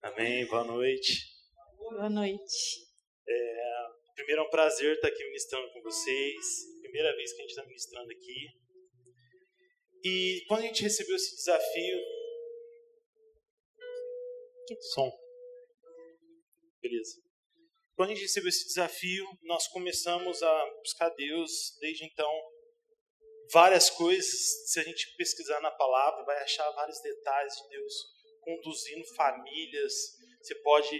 Amém. Boa noite. Boa noite. É, primeiro é um prazer estar aqui ministrando com vocês. Primeira vez que a gente está ministrando aqui. E quando a gente recebeu esse desafio. Som. Beleza. Quando a gente recebeu esse desafio, nós começamos a buscar Deus. Desde então, várias coisas. Se a gente pesquisar na palavra, vai achar vários detalhes de Deus conduzindo famílias. Você pode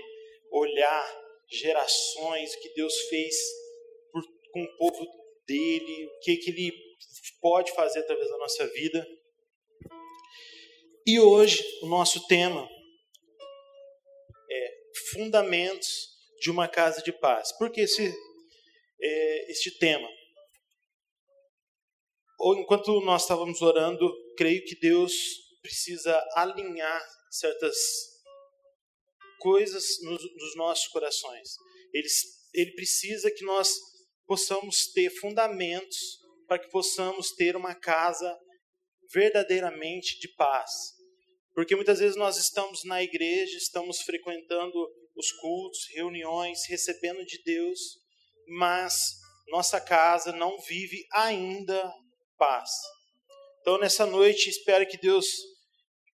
olhar gerações, o que Deus fez por, com o povo dele, o que, que ele pode fazer através da nossa vida. E hoje o nosso tema é fundamentos de uma casa de paz. Por que esse, é, este tema? Enquanto nós estávamos orando, creio que Deus precisa alinhar certas coisas nos, nos nossos corações. Ele, ele precisa que nós possamos ter fundamentos para que possamos ter uma casa verdadeiramente de paz. Porque muitas vezes nós estamos na igreja, estamos frequentando os cultos, reuniões, recebendo de Deus, mas nossa casa não vive ainda paz. Então, nessa noite, espero que Deus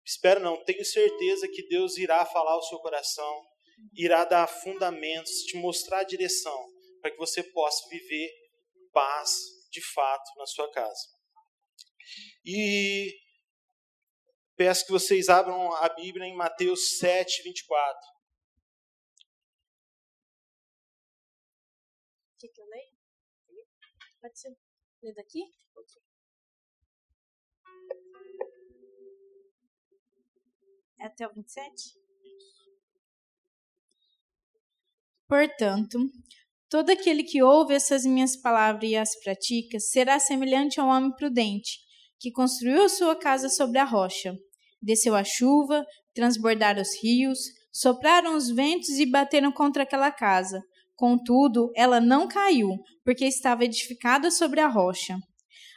Espero não, tenho certeza que Deus irá falar ao seu coração, irá dar fundamentos, te mostrar a direção para que você possa viver paz de fato na sua casa. E peço que vocês abram a Bíblia em Mateus 7, 24. Quer que eu leia? Pode ser. Ler daqui? É até o 27? Portanto, todo aquele que ouve essas minhas palavras e as pratica será semelhante a um homem prudente, que construiu sua casa sobre a rocha. Desceu a chuva, transbordaram os rios, sopraram os ventos e bateram contra aquela casa. Contudo, ela não caiu, porque estava edificada sobre a rocha.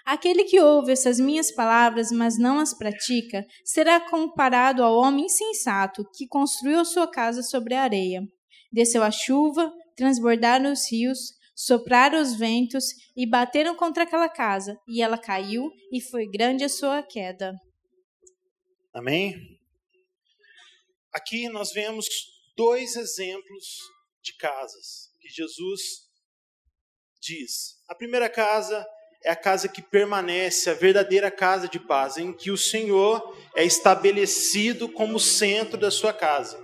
Aquele que ouve essas minhas palavras, mas não as pratica, será comparado ao homem insensato que construiu sua casa sobre a areia. Desceu a chuva, transbordaram os rios, sopraram os ventos e bateram contra aquela casa, e ela caiu, e foi grande a sua queda. Amém? Aqui nós vemos dois exemplos de casas que Jesus diz. A primeira casa é a casa que permanece, a verdadeira casa de paz, em que o Senhor é estabelecido como centro da sua casa.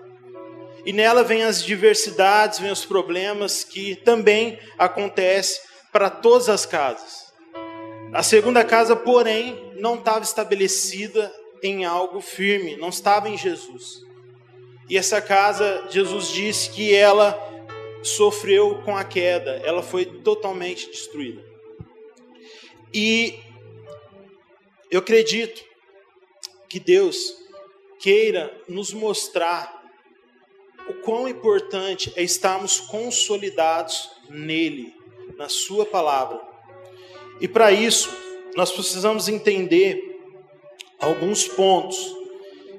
E nela vem as diversidades, vem os problemas que também acontecem para todas as casas. A segunda casa, porém, não estava estabelecida em algo firme, não estava em Jesus. E essa casa, Jesus disse que ela sofreu com a queda, ela foi totalmente destruída. E eu acredito que Deus queira nos mostrar o quão importante é estarmos consolidados nele, na Sua palavra. E para isso, nós precisamos entender alguns pontos.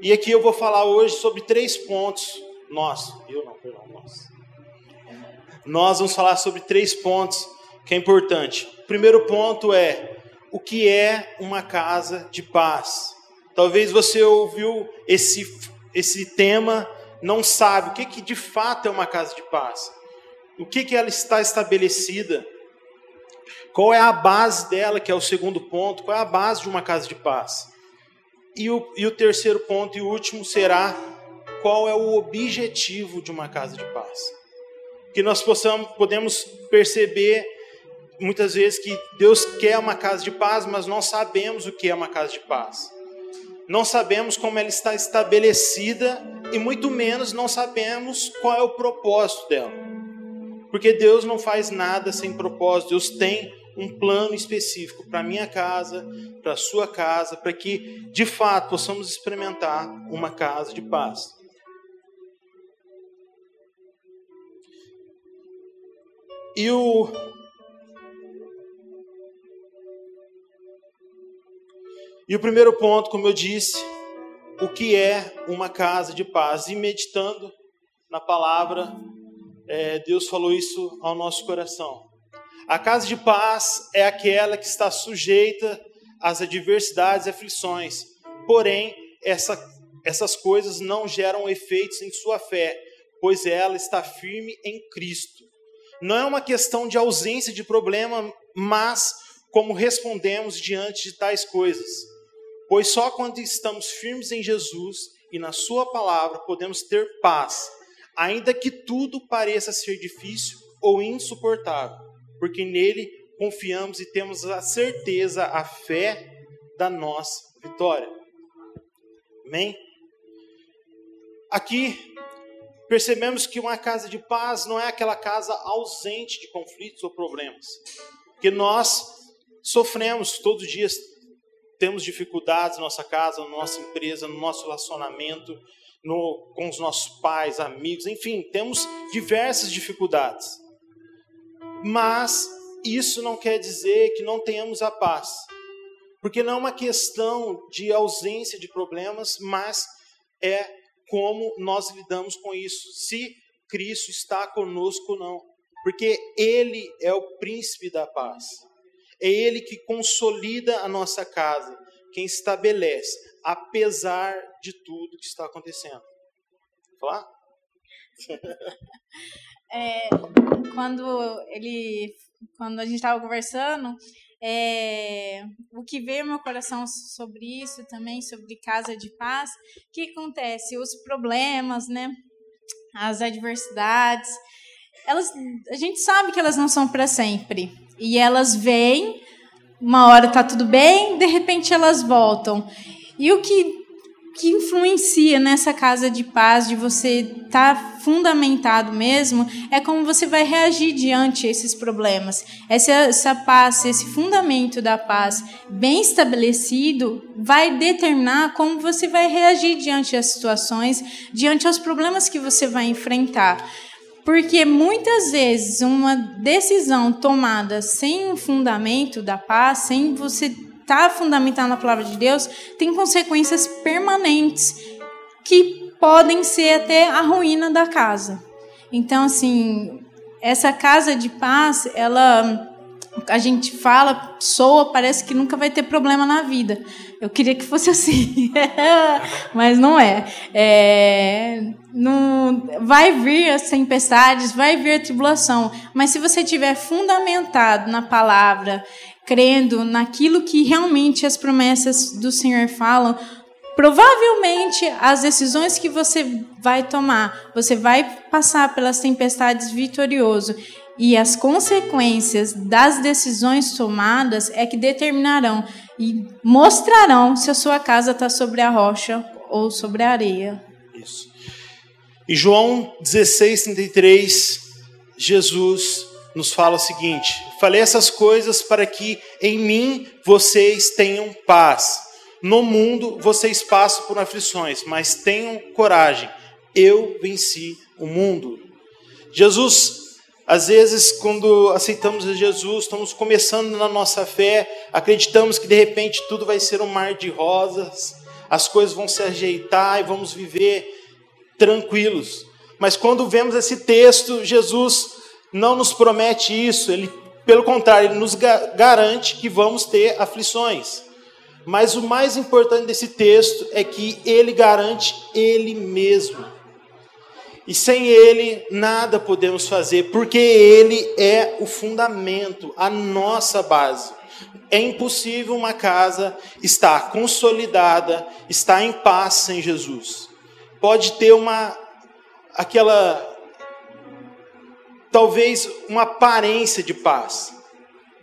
E aqui eu vou falar hoje sobre três pontos. Nós, eu não, perdão, nós. Nós vamos falar sobre três pontos que é importante. O primeiro ponto é o que é uma casa de paz. Talvez você ouviu esse, esse tema, não sabe o que, que de fato é uma casa de paz. O que, que ela está estabelecida. Qual é a base dela, que é o segundo ponto? Qual é a base de uma casa de paz? E o, e o terceiro ponto e último será qual é o objetivo de uma casa de paz. Que nós possamos, podemos perceber muitas vezes que Deus quer uma casa de paz, mas não sabemos o que é uma casa de paz. Não sabemos como ela está estabelecida e muito menos não sabemos qual é o propósito dela. Porque Deus não faz nada sem propósito. Deus tem um plano específico para minha casa, para sua casa, para que de fato possamos experimentar uma casa de paz. E o E o primeiro ponto, como eu disse, o que é uma casa de paz. E meditando na palavra, é, Deus falou isso ao nosso coração. A casa de paz é aquela que está sujeita às adversidades e aflições, porém, essa, essas coisas não geram efeitos em sua fé, pois ela está firme em Cristo. Não é uma questão de ausência de problema, mas como respondemos diante de tais coisas. Pois só quando estamos firmes em Jesus e na Sua palavra podemos ter paz, ainda que tudo pareça ser difícil ou insuportável, porque nele confiamos e temos a certeza, a fé da nossa vitória. Amém? Aqui percebemos que uma casa de paz não é aquela casa ausente de conflitos ou problemas, que nós sofremos todos os dias, temos dificuldades na nossa casa, na nossa empresa, no nosso relacionamento, no, com os nossos pais, amigos, enfim, temos diversas dificuldades. Mas isso não quer dizer que não tenhamos a paz. Porque não é uma questão de ausência de problemas, mas é como nós lidamos com isso. Se Cristo está conosco ou não. Porque Ele é o príncipe da paz. É Ele que consolida a nossa casa, quem estabelece, apesar de tudo que está acontecendo. Falar? É, quando ele, quando a gente estava conversando, é, o que veio meu coração sobre isso também, sobre casa de paz, o que acontece? Os problemas, né? As adversidades, elas, a gente sabe que elas não são para sempre. E elas vêm, uma hora tá tudo bem, de repente elas voltam. E o que, que influencia nessa casa de paz, de você estar tá fundamentado mesmo, é como você vai reagir diante esses problemas. Essa, essa paz, esse fundamento da paz bem estabelecido, vai determinar como você vai reagir diante das situações, diante aos problemas que você vai enfrentar. Porque muitas vezes uma decisão tomada sem fundamento da paz, sem você estar tá fundamentado na palavra de Deus, tem consequências permanentes que podem ser até a ruína da casa. Então, assim, essa casa de paz, ela a gente fala, soa, parece que nunca vai ter problema na vida. Eu queria que fosse assim, mas não é. é não, vai vir as tempestades, vai vir a tribulação, mas se você tiver fundamentado na palavra, crendo naquilo que realmente as promessas do Senhor falam, provavelmente as decisões que você vai tomar, você vai passar pelas tempestades vitorioso e as consequências das decisões tomadas é que determinarão e mostrarão se a sua casa está sobre a rocha ou sobre a areia. Isso. Em João 16, 33, Jesus nos fala o seguinte: Falei essas coisas para que em mim vocês tenham paz. No mundo vocês passam por aflições, mas tenham coragem. Eu venci o mundo. Jesus às vezes, quando aceitamos Jesus, estamos começando na nossa fé, acreditamos que de repente tudo vai ser um mar de rosas, as coisas vão se ajeitar e vamos viver tranquilos. Mas quando vemos esse texto, Jesus não nos promete isso, ele, pelo contrário, ele nos garante que vamos ter aflições. Mas o mais importante desse texto é que ele garante ele mesmo. E sem Ele nada podemos fazer, porque Ele é o fundamento, a nossa base. É impossível uma casa estar consolidada, estar em paz sem Jesus. Pode ter uma aquela talvez uma aparência de paz,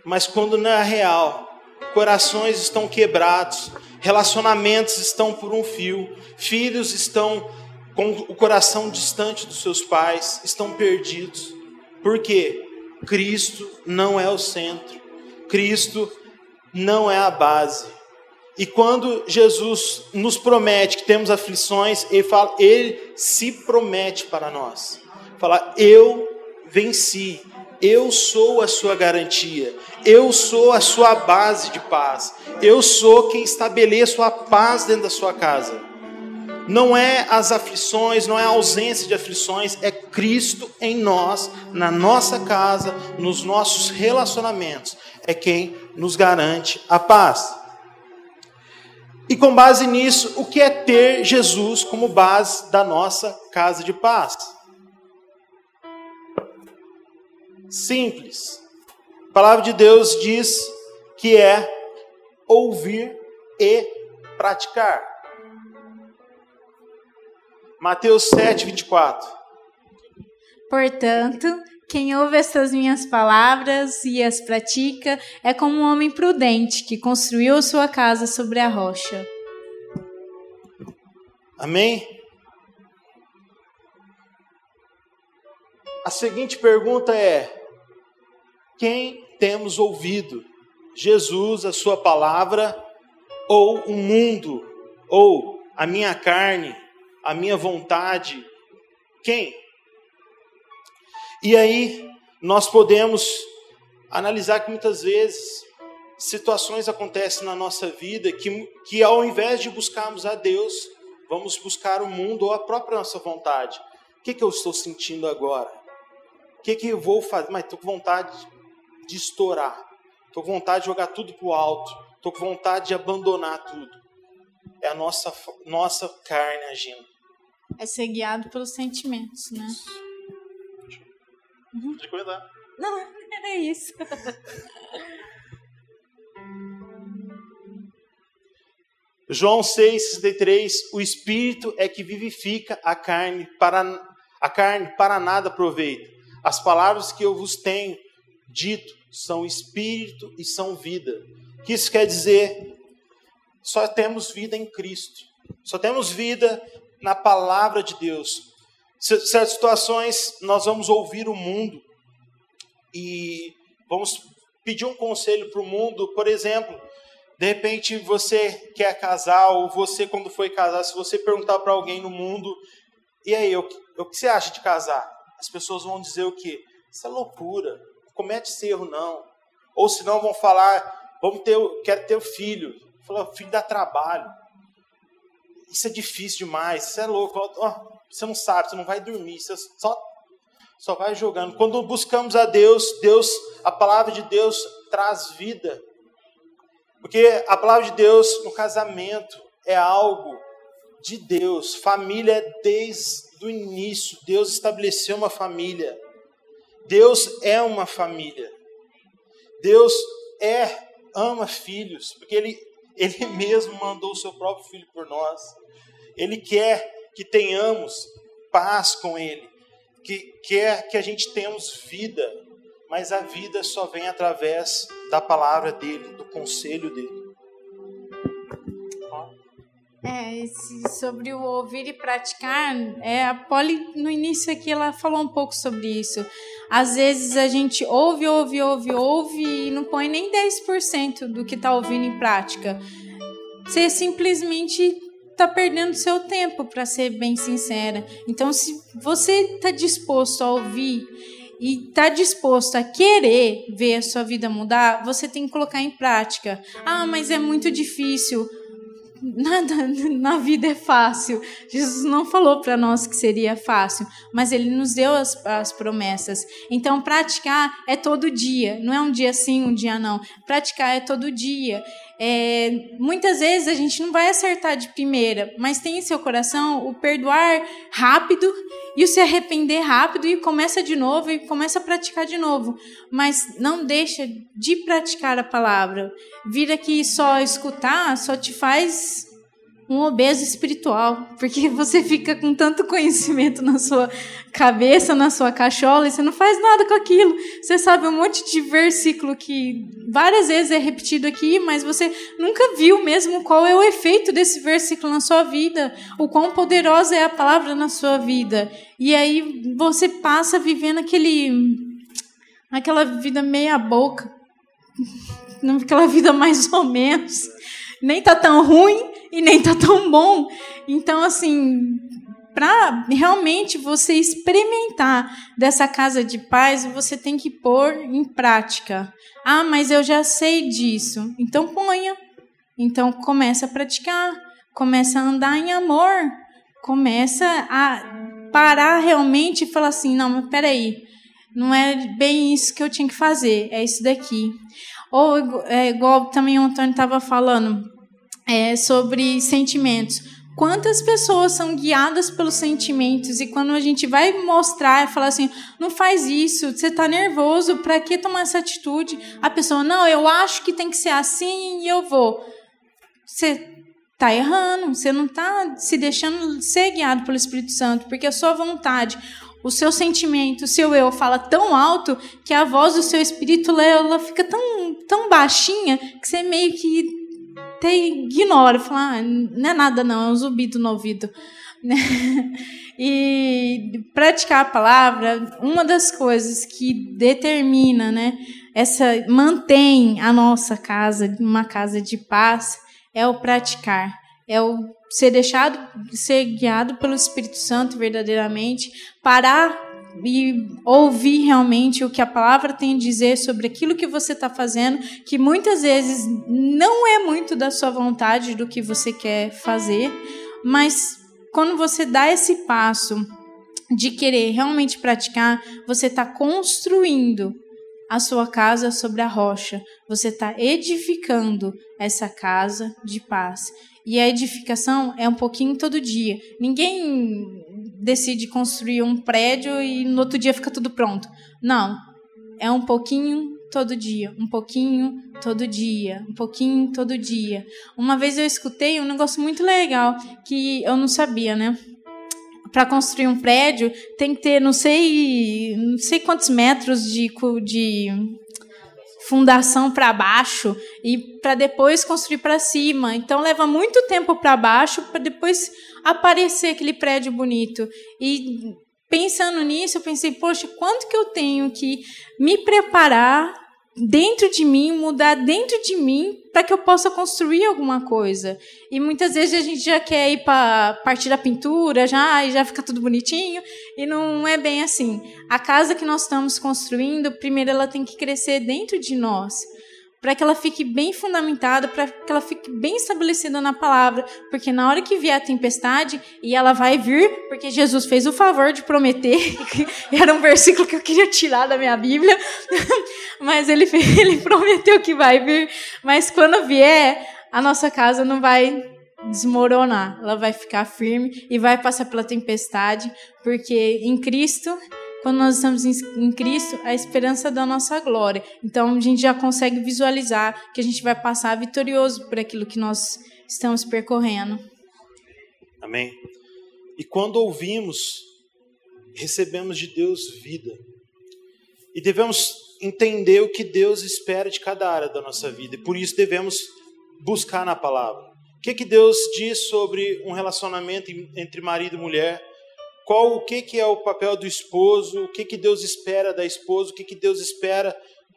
mas quando não é real, corações estão quebrados, relacionamentos estão por um fio, filhos estão com o coração distante dos seus pais, estão perdidos. Porque Cristo não é o centro, Cristo não é a base. E quando Jesus nos promete que temos aflições, ele fala, ele se promete para nós. Fala, eu venci, eu sou a sua garantia, eu sou a sua base de paz, eu sou quem estabeleço a paz dentro da sua casa. Não é as aflições, não é a ausência de aflições, é Cristo em nós, na nossa casa, nos nossos relacionamentos, é quem nos garante a paz. E com base nisso, o que é ter Jesus como base da nossa casa de paz? Simples. A palavra de Deus diz que é ouvir e praticar. Mateus 7, 24. Portanto, quem ouve estas minhas palavras e as pratica é como um homem prudente que construiu sua casa sobre a rocha. Amém? A seguinte pergunta é: quem temos ouvido? Jesus, a sua palavra, ou o mundo, ou a minha carne, a minha vontade? Quem? E aí nós podemos analisar que muitas vezes situações acontecem na nossa vida que, que ao invés de buscarmos a Deus, vamos buscar o mundo ou a própria nossa vontade. O que, que eu estou sentindo agora? O que, que eu vou fazer? Mas estou com vontade de estourar. Estou com vontade de jogar tudo para o alto. Estou com vontade de abandonar tudo. É a nossa, nossa carne agindo. É ser guiado pelos sentimentos, né? Uhum. Pode comentar. Não, era isso. João 6,63, o Espírito é que vivifica a carne, para, a carne para nada aproveita. As palavras que eu vos tenho dito são Espírito e são vida. O que isso quer dizer? Só temos vida em Cristo. Só temos vida na palavra de Deus. Certas situações nós vamos ouvir o mundo e vamos pedir um conselho para o mundo, por exemplo, de repente você quer casar, ou você, quando foi casar, se você perguntar para alguém no mundo, e aí, o, o que você acha de casar? As pessoas vão dizer o quê? Isso é loucura, não comete esse erro não. Ou senão vão falar, vamos ter, quero ter filho. Fala, filho dá trabalho. Isso é difícil demais, isso é louco. Oh, você não sabe, você não vai dormir, você só, só vai jogando. Quando buscamos a Deus, Deus, a palavra de Deus traz vida. Porque a palavra de Deus no casamento é algo de Deus. Família é desde o início. Deus estabeleceu uma família. Deus é uma família. Deus é, ama filhos, porque Ele, Ele mesmo mandou o seu próprio filho por nós. Ele quer que tenhamos paz com Ele, que quer que a gente tenhamos vida, mas a vida só vem através da palavra dele, do conselho dele. É, esse, sobre o ouvir e praticar, é, a Polly, no início aqui, ela falou um pouco sobre isso. Às vezes a gente ouve, ouve, ouve, ouve e não põe nem 10% do que está ouvindo em prática. Você simplesmente está perdendo seu tempo, para ser bem sincera. Então, se você está disposto a ouvir e está disposto a querer ver a sua vida mudar, você tem que colocar em prática. Ah, mas é muito difícil. Nada na vida é fácil. Jesus não falou para nós que seria fácil, mas ele nos deu as, as promessas. Então, praticar é todo dia, não é um dia sim, um dia não. Praticar é todo dia. É, muitas vezes a gente não vai acertar de primeira, mas tem em seu coração o perdoar rápido e o se arrepender rápido e começa de novo e começa a praticar de novo. Mas não deixa de praticar a palavra. Vir aqui só escutar só te faz um obeso espiritual, porque você fica com tanto conhecimento na sua cabeça, na sua cachola, e você não faz nada com aquilo. Você sabe um monte de versículo que várias vezes é repetido aqui, mas você nunca viu mesmo qual é o efeito desse versículo na sua vida, o quão poderosa é a palavra na sua vida. E aí você passa vivendo aquele aquela vida meia boca, aquela vida mais ou menos. Nem tá tão ruim, e nem tá tão bom. Então, assim, para realmente você experimentar dessa casa de paz, você tem que pôr em prática. Ah, mas eu já sei disso. Então ponha. Então começa a praticar, começa a andar em amor, começa a parar realmente e falar assim: não, mas peraí, não é bem isso que eu tinha que fazer, é isso daqui. Ou, é, igual também o Antônio estava falando, é, sobre sentimentos. Quantas pessoas são guiadas pelos sentimentos e quando a gente vai mostrar e falar assim, não faz isso, você está nervoso, para que tomar essa atitude? A pessoa, não, eu acho que tem que ser assim e eu vou. Você está errando, você não está se deixando ser guiado pelo Espírito Santo, porque a sua vontade, o seu sentimento, o seu eu fala tão alto que a voz do seu espírito ela fica tão, tão baixinha que você meio que até ignora, fala, ah, não é nada não, é um zumbido no ouvido. e praticar a palavra, uma das coisas que determina, né, essa mantém a nossa casa uma casa de paz é o praticar, é o ser deixado, ser guiado pelo Espírito Santo verdadeiramente, parar e ouvir realmente o que a palavra tem a dizer sobre aquilo que você está fazendo, que muitas vezes não é muito da sua vontade do que você quer fazer, mas quando você dá esse passo de querer realmente praticar, você está construindo a sua casa sobre a rocha, você está edificando essa casa de paz. E a edificação é um pouquinho todo dia. Ninguém decide construir um prédio e no outro dia fica tudo pronto. Não. É um pouquinho todo dia, um pouquinho todo dia, um pouquinho todo dia. Uma vez eu escutei um negócio muito legal que eu não sabia, né? Para construir um prédio tem que ter não sei, não sei quantos metros de, de fundação para baixo e para depois construir para cima. Então leva muito tempo para baixo para depois aparecer aquele prédio bonito. E pensando nisso, eu pensei, poxa, quanto que eu tenho que me preparar dentro de mim, mudar dentro de mim para que eu possa construir alguma coisa. E muitas vezes a gente já quer ir para partir da pintura, já e já fica tudo bonitinho, e não é bem assim. A casa que nós estamos construindo, primeiro ela tem que crescer dentro de nós para que ela fique bem fundamentada, para que ela fique bem estabelecida na palavra, porque na hora que vier a tempestade, e ela vai vir, porque Jesus fez o favor de prometer, era um versículo que eu queria tirar da minha Bíblia, mas ele, ele prometeu que vai vir, mas quando vier, a nossa casa não vai desmoronar, ela vai ficar firme e vai passar pela tempestade, porque em Cristo quando nós estamos em Cristo, a esperança da nossa glória. Então a gente já consegue visualizar que a gente vai passar vitorioso por aquilo que nós estamos percorrendo. Amém. E quando ouvimos, recebemos de Deus vida. E devemos entender o que Deus espera de cada área da nossa vida. E por isso devemos buscar na palavra. O que, que Deus diz sobre um relacionamento entre marido e mulher? Qual o que, que é o papel do esposo, o que, que Deus espera da esposa, o que, que Deus espera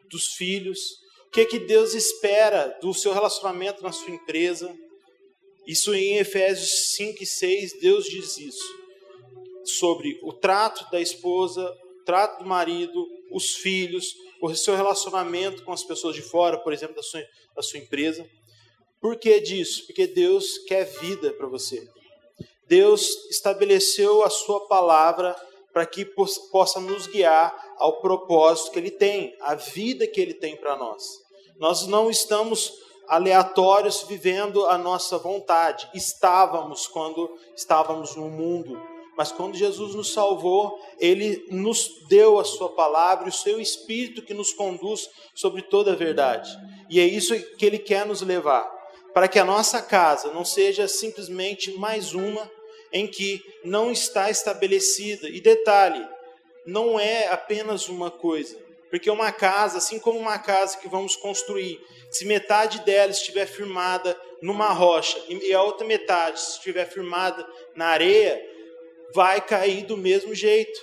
dos filhos, o que, que Deus espera do seu relacionamento na sua empresa. Isso em Efésios 5 e 6, Deus diz isso. Sobre o trato da esposa, o trato do marido, os filhos, o seu relacionamento com as pessoas de fora, por exemplo, da sua, da sua empresa. Por que disso? Porque Deus quer vida para você. Deus estabeleceu a sua palavra para que possa nos guiar ao propósito que ele tem, a vida que ele tem para nós. Nós não estamos aleatórios vivendo a nossa vontade. Estávamos quando estávamos no mundo, mas quando Jesus nos salvou, ele nos deu a sua palavra e o seu espírito que nos conduz sobre toda a verdade. E é isso que ele quer nos levar, para que a nossa casa não seja simplesmente mais uma em que não está estabelecida. E detalhe, não é apenas uma coisa. Porque uma casa, assim como uma casa que vamos construir, se metade dela estiver firmada numa rocha e a outra metade estiver firmada na areia, vai cair do mesmo jeito.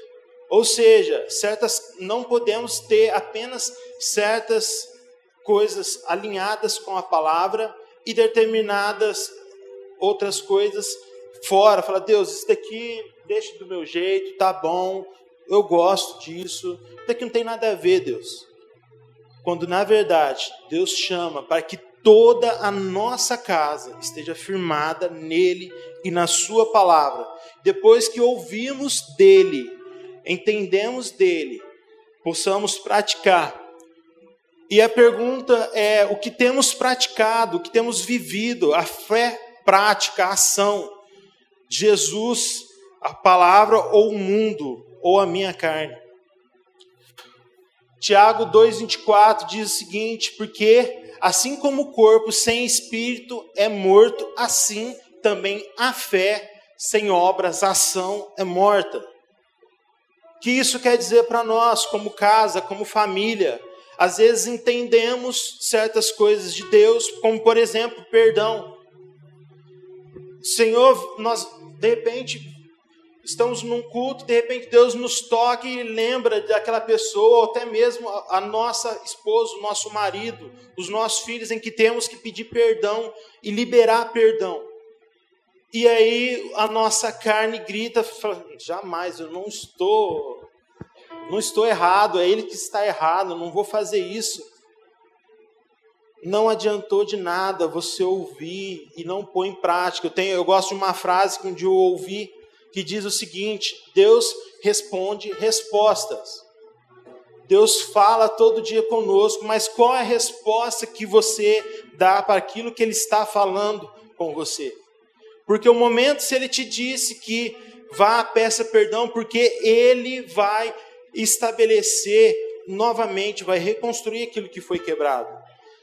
Ou seja, certas não podemos ter apenas certas coisas alinhadas com a palavra e determinadas outras coisas fora, fala, Deus, isso daqui deixa do meu jeito, tá bom, eu gosto disso, isso daqui não tem nada a ver, Deus. Quando na verdade Deus chama para que toda a nossa casa esteja firmada nele e na sua palavra. Depois que ouvimos dele, entendemos dele, possamos praticar. E a pergunta é: o que temos praticado, o que temos vivido, a fé prática, a ação, Jesus, a palavra ou o mundo, ou a minha carne? Tiago 2,24 diz o seguinte: porque assim como o corpo sem espírito é morto, assim também a fé sem obras, a ação é morta. O que isso quer dizer para nós, como casa, como família? Às vezes entendemos certas coisas de Deus, como por exemplo, perdão. Senhor, nós de repente estamos num culto, de repente Deus nos toca e lembra daquela pessoa, ou até mesmo a, a nossa esposa, o nosso marido, os nossos filhos, em que temos que pedir perdão e liberar perdão. E aí a nossa carne grita, jamais, eu não estou, não estou errado, é ele que está errado, não vou fazer isso. Não adiantou de nada você ouvir e não pôr em prática. Eu, tenho, eu gosto de uma frase que um dia eu ouvi, que diz o seguinte: Deus responde respostas. Deus fala todo dia conosco, mas qual é a resposta que você dá para aquilo que Ele está falando com você? Porque o momento, se Ele te disse que vá, peça perdão, porque Ele vai estabelecer novamente, vai reconstruir aquilo que foi quebrado.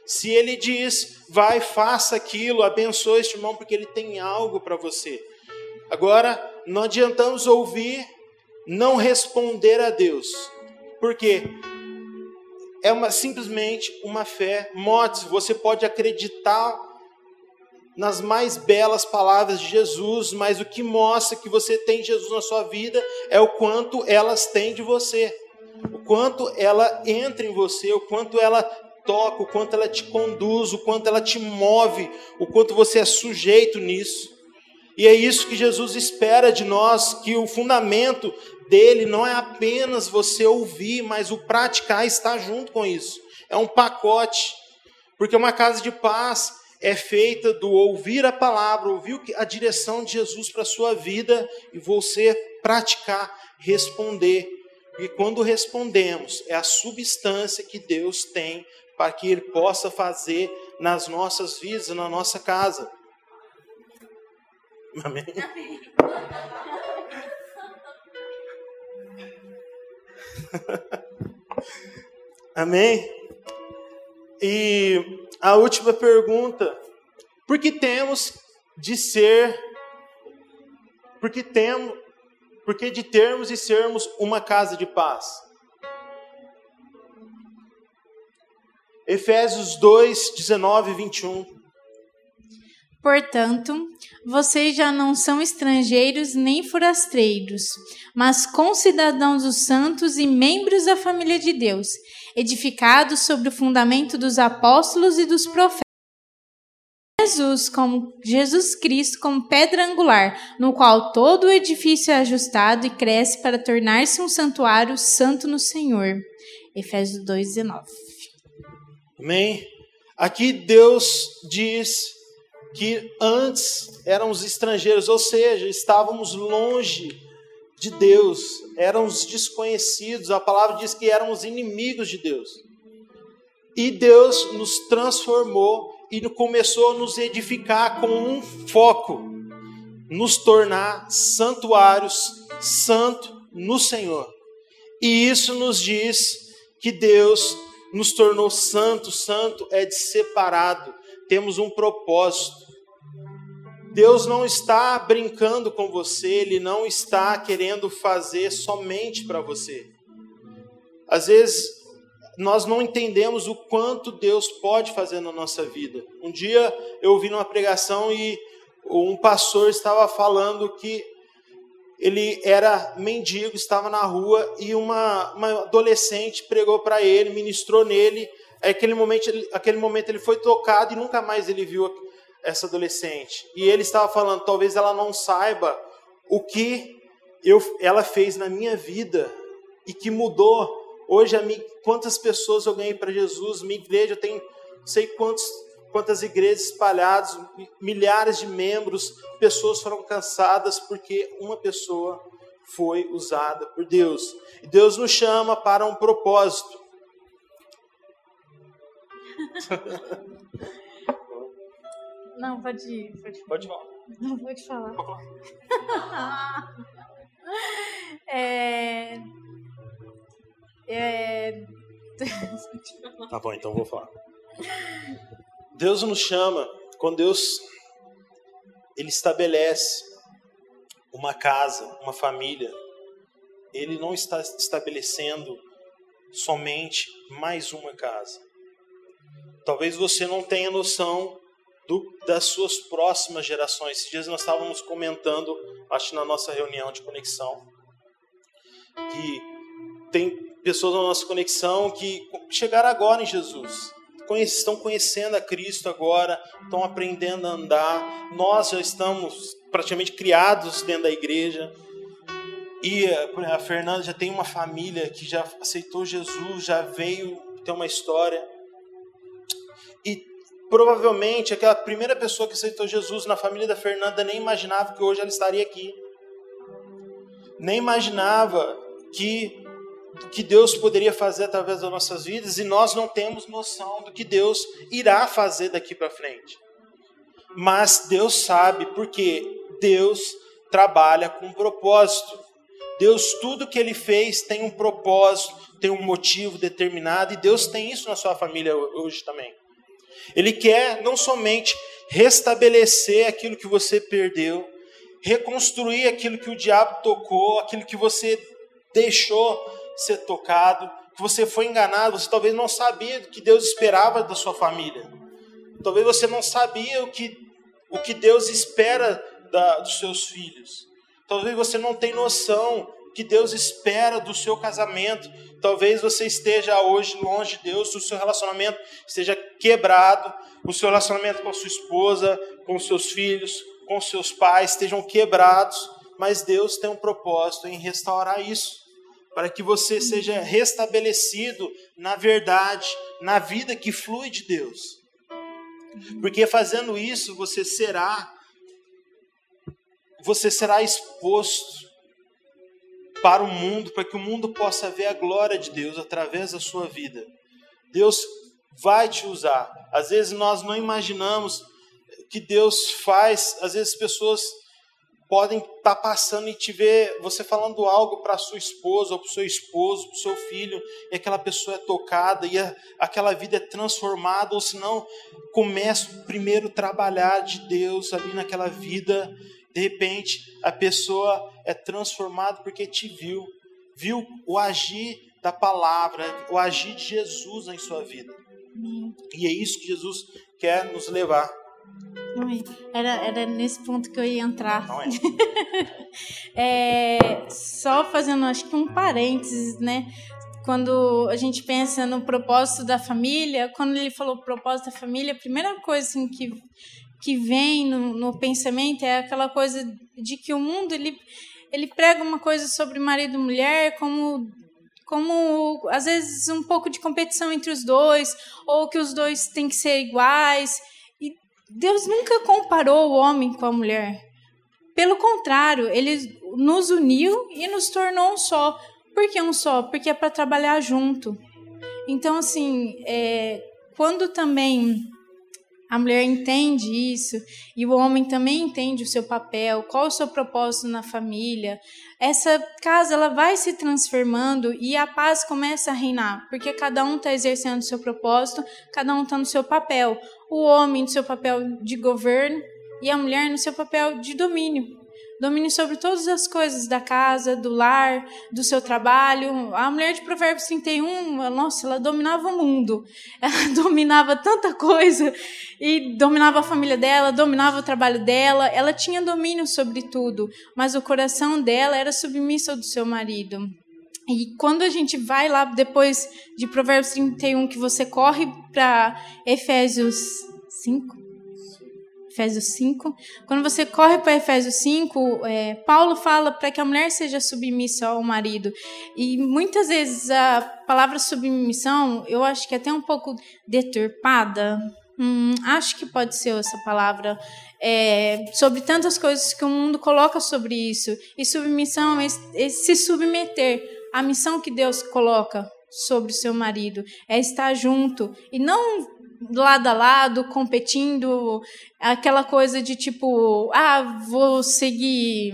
Se Ele diz, vai, faça aquilo, abençoe este irmão, porque Ele tem algo para você. Agora, não adiantamos ouvir, não responder a Deus. Por quê? É uma, simplesmente uma fé morte. Você pode acreditar nas mais belas palavras de Jesus, mas o que mostra que você tem Jesus na sua vida é o quanto elas têm de você, o quanto ela entra em você, o quanto ela toca, o quanto ela te conduz, o quanto ela te move, o quanto você é sujeito nisso. E é isso que Jesus espera de nós, que o fundamento dele não é apenas você ouvir, mas o praticar está junto com isso. É um pacote. Porque uma casa de paz é feita do ouvir a palavra, ouvir a direção de Jesus para a sua vida e você praticar, responder. E quando respondemos, é a substância que Deus tem para que Ele possa fazer nas nossas vidas, na nossa casa. Amém? Amém? E a última pergunta: por que temos de ser, por que temos, por que de termos e sermos uma casa de paz? Efésios 2, 19 e 21. Portanto, vocês já não são estrangeiros nem forasteiros, mas concidadãos dos santos e membros da família de Deus, edificados sobre o fundamento dos apóstolos e dos profetas. Jesus como Jesus Cristo como pedra angular, no qual todo o edifício é ajustado e cresce para tornar-se um santuário santo no Senhor. Efésios 2:19. Amém. Aqui Deus diz que antes éramos estrangeiros, ou seja, estávamos longe de Deus, éramos desconhecidos. A palavra diz que éramos inimigos de Deus. E Deus nos transformou e começou a nos edificar com um foco, nos tornar santuários santo no Senhor. E isso nos diz que Deus nos tornou santo, santo é de separado, temos um propósito. Deus não está brincando com você, Ele não está querendo fazer somente para você. Às vezes, nós não entendemos o quanto Deus pode fazer na nossa vida. Um dia eu ouvi numa pregação e um pastor estava falando que ele era mendigo, estava na rua e uma, uma adolescente pregou para ele, ministrou nele aquele momento, aquele momento ele foi tocado e nunca mais ele viu essa adolescente. E ele estava falando, talvez ela não saiba o que eu, ela fez na minha vida e que mudou. Hoje, a mim, quantas pessoas eu ganhei para Jesus? Minha igreja tem sei quantos quantas igrejas espalhadas, milhares de membros, pessoas foram cansadas porque uma pessoa foi usada por Deus. E Deus nos chama para um propósito. Não, pode ir. Pode, pode falar. Não, pode falar. Pode falar. é... É... Tá bom, então vou falar. Deus nos chama, quando Deus ele estabelece uma casa, uma família, ele não está estabelecendo somente mais uma casa. Talvez você não tenha noção do, das suas próximas gerações. Esses dias nós estávamos comentando, acho na nossa reunião de conexão, que tem pessoas na nossa conexão que chegaram agora em Jesus, estão conhecendo a Cristo agora, estão aprendendo a andar. Nós já estamos praticamente criados dentro da igreja. E a Fernanda já tem uma família que já aceitou Jesus, já veio ter uma história. E provavelmente aquela primeira pessoa que aceitou Jesus na família da Fernanda nem imaginava que hoje ela estaria aqui. Nem imaginava que do que Deus poderia fazer através das nossas vidas e nós não temos noção do que Deus irá fazer daqui para frente. Mas Deus sabe porque Deus trabalha com propósito. Deus, tudo que ele fez tem um propósito, tem um motivo determinado, e Deus tem isso na sua família hoje também. Ele quer não somente restabelecer aquilo que você perdeu, reconstruir aquilo que o diabo tocou, aquilo que você deixou ser tocado, que você foi enganado, você talvez não sabia o que Deus esperava da sua família. Talvez você não sabia o que, o que Deus espera da, dos seus filhos. Talvez você não tenha noção que Deus espera do seu casamento. Talvez você esteja hoje longe de Deus, o seu relacionamento esteja quebrado, o seu relacionamento com a sua esposa, com seus filhos, com seus pais estejam quebrados, mas Deus tem um propósito em restaurar isso para que você seja restabelecido na verdade, na vida que flui de Deus. Porque fazendo isso, você será você será exposto para o mundo, para que o mundo possa ver a glória de Deus através da sua vida. Deus vai te usar. Às vezes nós não imaginamos que Deus faz, às vezes pessoas podem estar tá passando e te ver você falando algo para sua esposa, ou para o seu esposo, para o seu filho, e aquela pessoa é tocada, e a, aquela vida é transformada, ou senão começa o primeiro trabalhar de Deus ali naquela vida, de repente a pessoa é transformada porque te viu, viu o agir da palavra, o agir de Jesus em sua vida. E é isso que Jesus quer nos levar. Era, era nesse ponto que eu ia entrar. Não é. é, só fazendo, acho que um parênteses, né? Quando a gente pensa no propósito da família, quando ele falou propósito da família, a primeira coisa assim, que, que vem no, no pensamento é aquela coisa de que o mundo ele, ele prega uma coisa sobre marido e mulher como como às vezes um pouco de competição entre os dois ou que os dois têm que ser iguais Deus nunca comparou o homem com a mulher. Pelo contrário, ele nos uniu e nos tornou um só. Por que um só? Porque é para trabalhar junto. Então, assim, é, quando também a mulher entende isso e o homem também entende o seu papel, qual o seu propósito na família, essa casa ela vai se transformando e a paz começa a reinar, porque cada um está exercendo o seu propósito, cada um está no seu papel. O homem no seu papel de governo e a mulher no seu papel de domínio domine sobre todas as coisas da casa, do lar, do seu trabalho. A mulher de Provérbios 31, nossa, ela dominava o mundo. Ela dominava tanta coisa e dominava a família dela, dominava o trabalho dela. Ela tinha domínio sobre tudo, mas o coração dela era submisso ao do seu marido. E quando a gente vai lá depois de Provérbios 31, que você corre para Efésios 5, Efésios 5. Quando você corre para Efésios 5, é, Paulo fala para que a mulher seja submissa ao marido. E muitas vezes a palavra submissão, eu acho que é até um pouco deturpada. Hum, acho que pode ser essa palavra. É, sobre tantas coisas que o mundo coloca sobre isso. E submissão é, é se submeter à missão que Deus coloca sobre o seu marido. É estar junto. E não lado a lado, competindo, aquela coisa de tipo, ah, vou seguir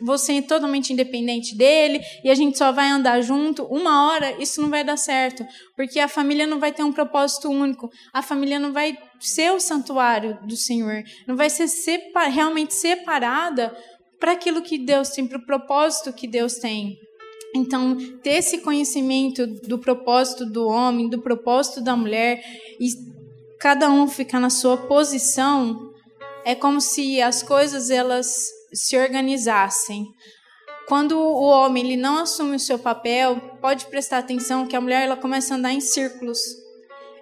vou ser totalmente independente dele e a gente só vai andar junto, uma hora isso não vai dar certo, porque a família não vai ter um propósito único, a família não vai ser o santuário do Senhor, não vai ser separ, realmente separada para aquilo que Deus tem, para o propósito que Deus tem. Então, ter esse conhecimento do propósito do homem, do propósito da mulher, e cada um ficar na sua posição, é como se as coisas elas se organizassem. Quando o homem ele não assume o seu papel, pode prestar atenção que a mulher ela começa a andar em círculos.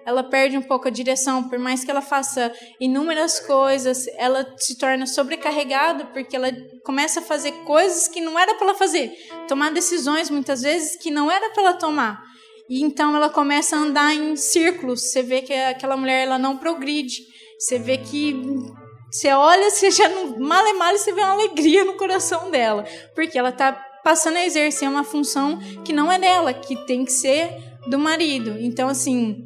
Ela perde um pouco a direção, por mais que ela faça inúmeras coisas, ela se torna sobrecarregada porque ela começa a fazer coisas que não era para ela fazer, tomar decisões muitas vezes que não era para ela tomar. E então ela começa a andar em círculos. Você vê que aquela mulher ela não progride. Você vê que você olha, você já não, mal e mal, você vê uma alegria no coração dela, porque ela está passando a exercer uma função que não é dela, que tem que ser do marido. Então, assim,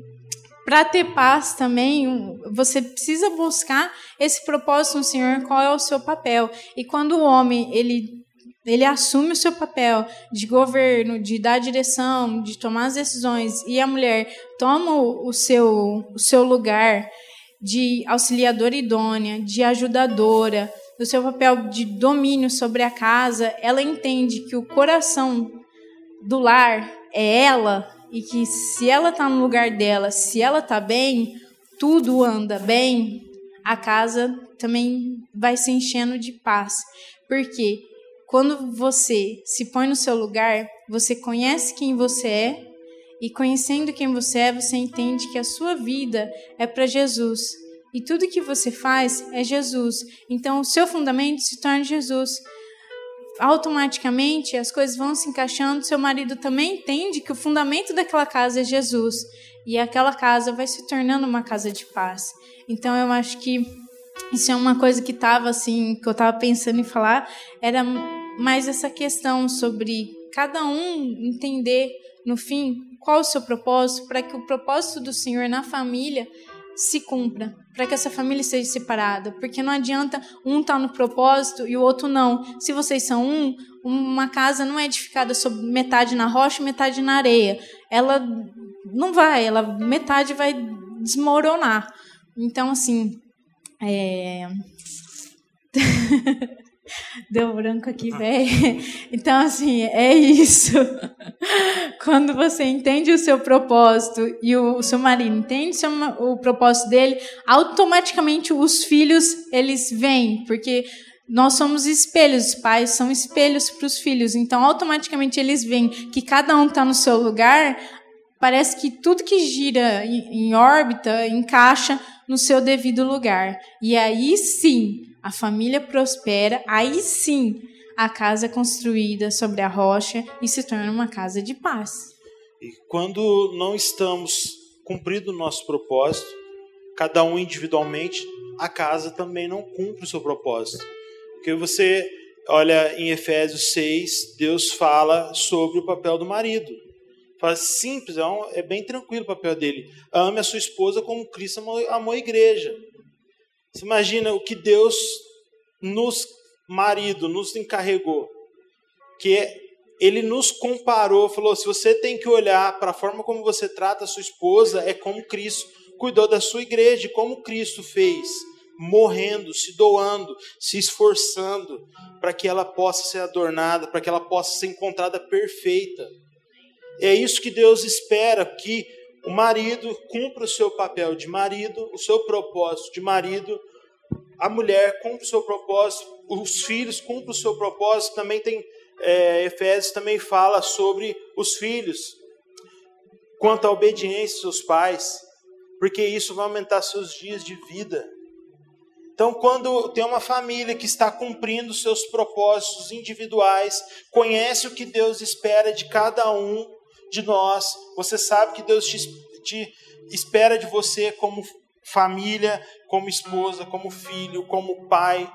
para ter paz também, você precisa buscar esse propósito no Senhor, qual é o seu papel. E quando o homem, ele ele assume o seu papel de governo, de dar direção, de tomar as decisões, e a mulher toma o seu, o seu lugar de auxiliadora idônea, de ajudadora, do seu papel de domínio sobre a casa, ela entende que o coração do lar é ela e que se ela está no lugar dela, se ela está bem, tudo anda bem, a casa também vai se enchendo de paz. Porque quando você se põe no seu lugar, você conhece quem você é e conhecendo quem você é, você entende que a sua vida é para Jesus. E tudo que você faz é Jesus. Então, o seu fundamento se torna Jesus. Automaticamente, as coisas vão se encaixando. Seu marido também entende que o fundamento daquela casa é Jesus. E aquela casa vai se tornando uma casa de paz. Então, eu acho que isso é uma coisa que estava assim, que eu estava pensando em falar, era mais essa questão sobre cada um entender no fim qual o seu propósito, para que o propósito do Senhor na família se cumpra, para que essa família seja separada, porque não adianta um estar tá no propósito e o outro não. Se vocês são um, uma casa não é edificada sobre metade na rocha, metade na areia. Ela não vai, ela metade vai desmoronar. Então assim, é... Deu branco aqui, velho. Então, assim, é isso. Quando você entende o seu propósito e o, seu marido entende o, seu, o propósito dele, automaticamente os filhos, eles vêm, porque nós somos espelhos, os pais são espelhos para os filhos. Então, automaticamente eles veem que cada um está no seu lugar, parece que tudo que gira em, em órbita encaixa no seu devido lugar. E aí sim, a família prospera, aí sim a casa é construída sobre a rocha e se torna uma casa de paz. E quando não estamos cumprindo o nosso propósito, cada um individualmente, a casa também não cumpre o seu propósito. Porque você olha em Efésios 6, Deus fala sobre o papel do marido. Fala simples, é, um, é bem tranquilo o papel dele. Ame a sua esposa como Cristo amou, amou a igreja. Você imagina o que Deus nos marido nos encarregou, que ele nos comparou, falou: se você tem que olhar para a forma como você trata a sua esposa, é como Cristo cuidou da sua igreja, como Cristo fez, morrendo, se doando, se esforçando para que ela possa ser adornada, para que ela possa ser encontrada perfeita. É isso que Deus espera que o marido cumpra o seu papel de marido, o seu propósito de marido, a mulher cumpre o seu propósito, os filhos cumprem o seu propósito. Também tem, é, Efésios também fala sobre os filhos, quanto à obediência aos seus pais, porque isso vai aumentar seus dias de vida. Então, quando tem uma família que está cumprindo seus propósitos individuais, conhece o que Deus espera de cada um de nós, você sabe que Deus te, te espera de você como família, como esposa, como filho, como pai,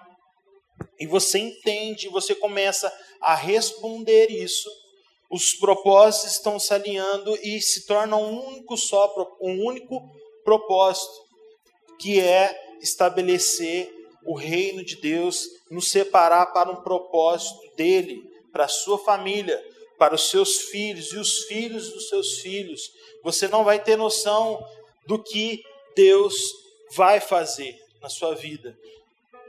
e você entende, você começa a responder isso, os propósitos estão se alinhando e se torna um único só, um único propósito, que é estabelecer o reino de Deus, nos separar para um propósito dele, para a sua família, para os seus filhos e os filhos dos seus filhos. Você não vai ter noção do que Deus vai fazer na sua vida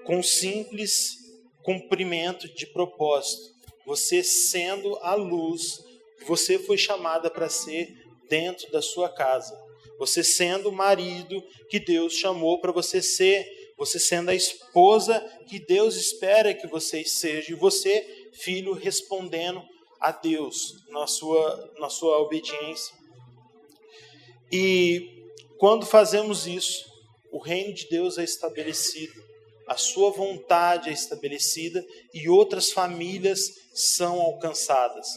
com simples cumprimento de propósito. Você sendo a luz que você foi chamada para ser dentro da sua casa. Você sendo o marido que Deus chamou para você ser. Você sendo a esposa que Deus espera que você seja. E você, filho, respondendo a Deus na sua, na sua obediência. E quando fazemos isso, o reino de Deus é estabelecido a sua vontade é estabelecida e outras famílias são alcançadas.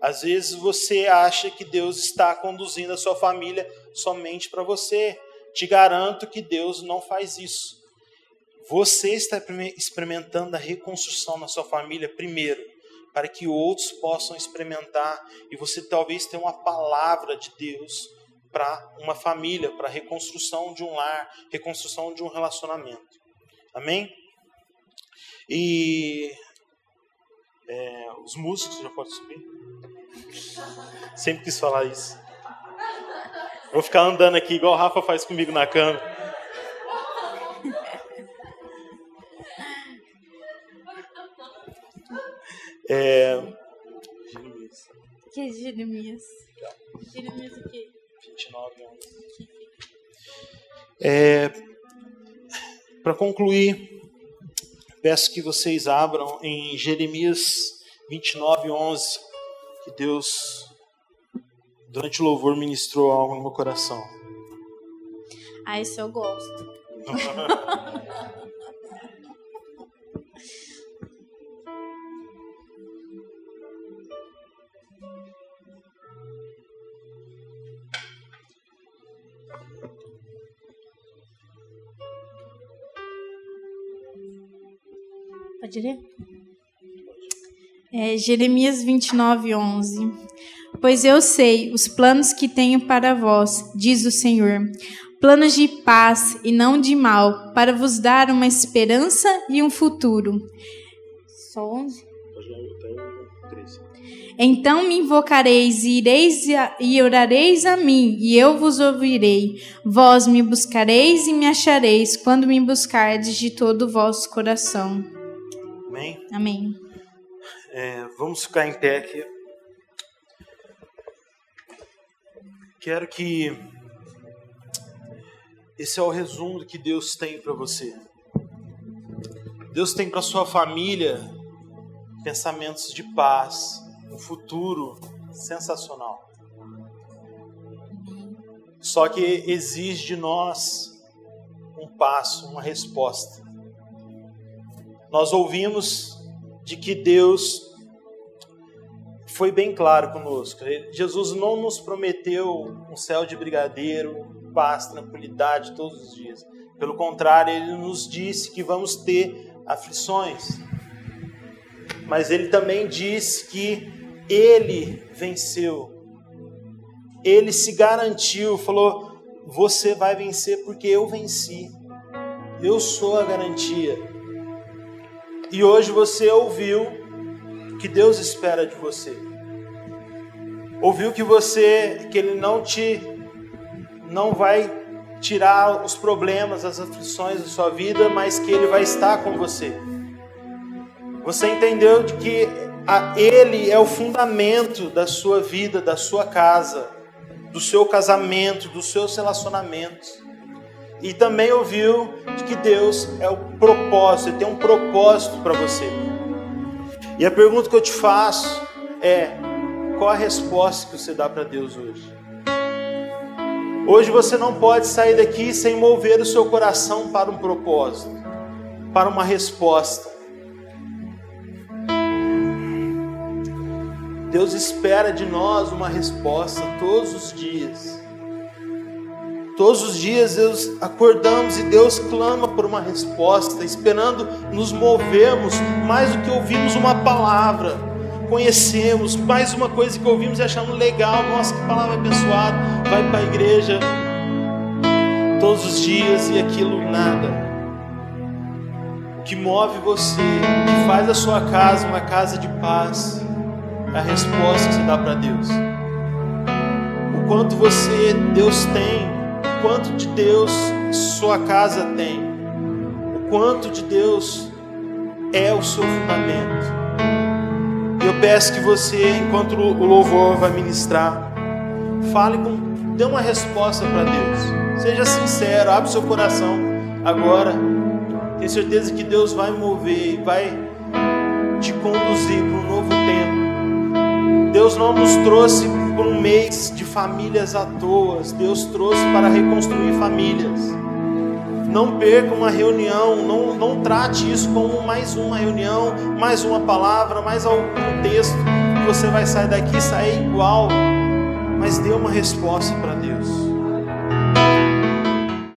Às vezes você acha que Deus está conduzindo a sua família somente para você. Te garanto que Deus não faz isso. Você está experimentando a reconstrução na sua família primeiro, para que outros possam experimentar e você talvez tenha uma palavra de Deus para uma família, para reconstrução de um lar, reconstrução de um relacionamento. Amém? E é, os músicos já podem subir. Sempre quis falar isso. Vou ficar andando aqui igual o Rafa faz comigo na cama. É... Jeremias. Que é Jeremias? Jeremias o quê? 29 anos. É, para concluir, peço que vocês abram em Jeremias 29, 11, que Deus, durante o louvor, ministrou algo no meu coração. Ah, isso eu gosto. Pode ler? É, Jeremias 29, 11. Pois eu sei os planos que tenho para vós, diz o Senhor, planos de paz e não de mal, para vos dar uma esperança e um futuro. Só 11? Então me invocareis e ireis e orareis a mim, e eu vos ouvirei. Vós me buscareis e me achareis quando me buscardes de todo o vosso coração. Amém? Amém. É, vamos ficar em pé aqui. Quero que esse é o resumo que Deus tem para você. Deus tem para sua família pensamentos de paz, um futuro sensacional. Só que exige de nós um passo, uma resposta nós ouvimos de que Deus foi bem claro conosco. Jesus não nos prometeu um céu de brigadeiro, paz, tranquilidade todos os dias. Pelo contrário, ele nos disse que vamos ter aflições. Mas ele também disse que ele venceu. Ele se garantiu, falou: "Você vai vencer porque eu venci. Eu sou a garantia." E hoje você ouviu que Deus espera de você. Ouviu que você que ele não te não vai tirar os problemas, as aflições da sua vida, mas que ele vai estar com você. Você entendeu de que ele é o fundamento da sua vida, da sua casa, do seu casamento, dos seus relacionamentos. E também ouviu que Deus é o propósito, tem um propósito para você. E a pergunta que eu te faço é: qual a resposta que você dá para Deus hoje? Hoje você não pode sair daqui sem mover o seu coração para um propósito, para uma resposta. Deus espera de nós uma resposta todos os dias Todos os dias Deus acordamos e Deus clama por uma resposta, esperando nos movermos mais do que ouvimos uma palavra, conhecemos mais uma coisa que ouvimos e achamos legal, nossa que palavra abençoada, vai para a igreja todos os dias e aquilo nada. O que move você, o que faz a sua casa uma casa de paz, é a resposta que você dá para Deus. O quanto você, Deus tem quanto de Deus sua casa tem, o quanto de Deus é o seu fundamento. Eu peço que você, enquanto o louvor vai ministrar, fale com, dê uma resposta para Deus. Seja sincero, abre seu coração agora. Tenho certeza que Deus vai mover e vai te conduzir para um novo tempo. Deus não nos trouxe por um mês de famílias à toa. Deus trouxe para reconstruir famílias. Não perca uma reunião, não, não trate isso como mais uma reunião, mais uma palavra, mais algum texto você vai sair daqui e sair igual. Mas dê uma resposta para Deus.